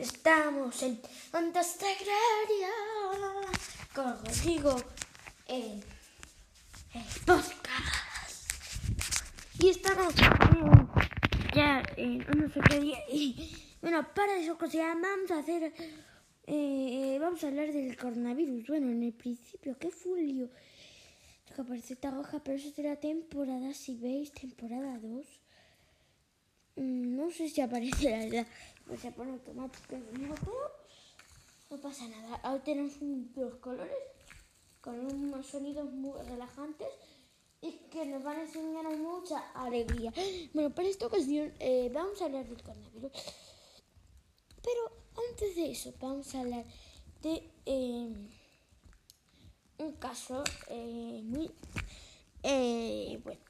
Estamos en Onda Sagraria con Rodrigo en el podcast. Y estamos ya en Onda Sagraria. Y bueno, para eso, que ya vamos a hacer. eh, vamos a hablar del coronavirus. Bueno, en el principio, qué fulio. Aparece esta roja, pero eso será temporada, si veis, temporada 2. Mm, No sé si aparece la verdad, pues se pone automático modo, no pasa nada. Ahora tenemos dos colores con unos sonidos muy relajantes y que nos van a enseñar mucha alegría. Bueno, para esta ocasión eh, vamos a hablar del coronavirus, pero antes de eso vamos a hablar de eh, un caso eh, muy eh, bueno.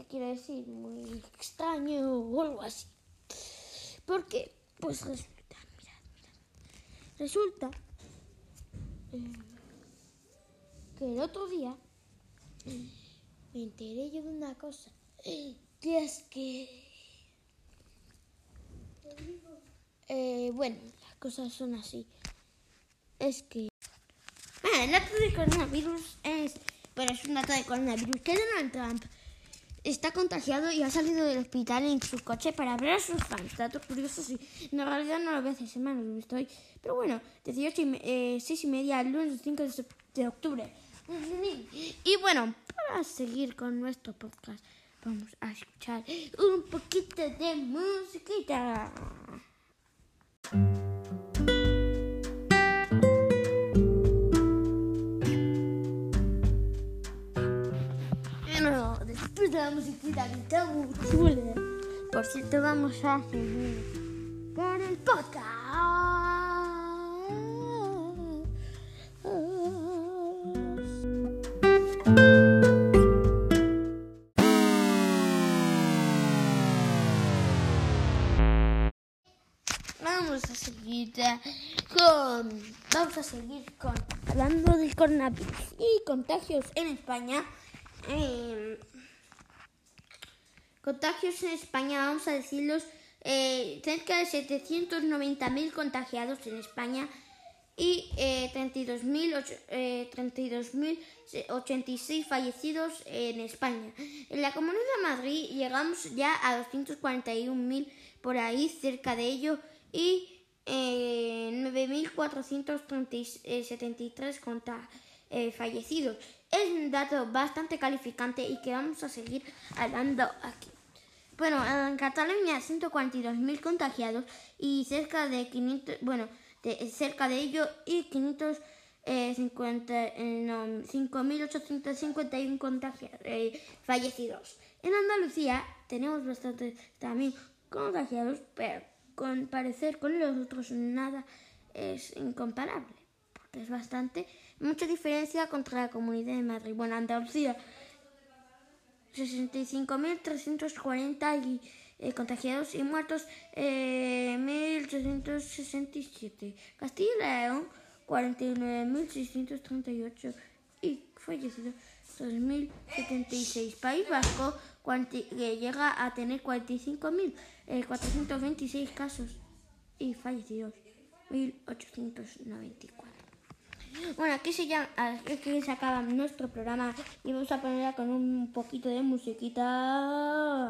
¿Qué quiere decir? Muy extraño o algo así. Porque, pues resulta, mirad, mirad. Resulta eh, que el otro día me enteré yo de una cosa. Que es que. Eh, bueno, las cosas son así. Es que. Ah, el dato de coronavirus es. Bueno, es un dato de coronavirus que Donald Trump está contagiado y ha salido del hospital en su coche para ver a sus fans. Dato curioso, sí. No, en realidad no lo veo hace semanas, lo estoy. Pero bueno, 18 y, me- eh, 6 y media, el lunes 5 de, de octubre. Y bueno, para seguir con nuestro podcast, vamos a escuchar un poquito de musiquita. De la musiquita que está muy. Por cierto, vamos a seguir con el podcast. Vamos a seguir con. Vamos a seguir con. Hablando del coronavirus y contagios en España. Eh, contagios en España, vamos a decirlos. eh, cerca de 790.000 contagiados en España y eh, 32.000 och- eh, 32.086 fallecidos en España. En la Comunidad de Madrid llegamos ya a 241.000 por ahí, cerca de ello, y eh, 9.473 conta- eh, fallecidos. Es un dato bastante calificante y que vamos a seguir hablando aquí. Bueno, en Cataluña 142.000 contagiados y cerca de 500, bueno, de, cerca de ello y 550, eh, no, 5.851 contagia- eh, fallecidos. En Andalucía tenemos bastantes también contagiados, pero con parecer con los otros nada es incomparable, es bastante, mucha diferencia contra la Comunidad de Madrid. Bueno, Andalucía 65.340 y, eh, contagiados y muertos eh, 1.367. Castilla y León 49.638 y fallecidos 2.076. País Vasco que llega a tener 45.426 casos y fallecidos 1.894. Bueno, aquí se llama, aquí se acaba nuestro programa y vamos a ponerla con un poquito de musiquita.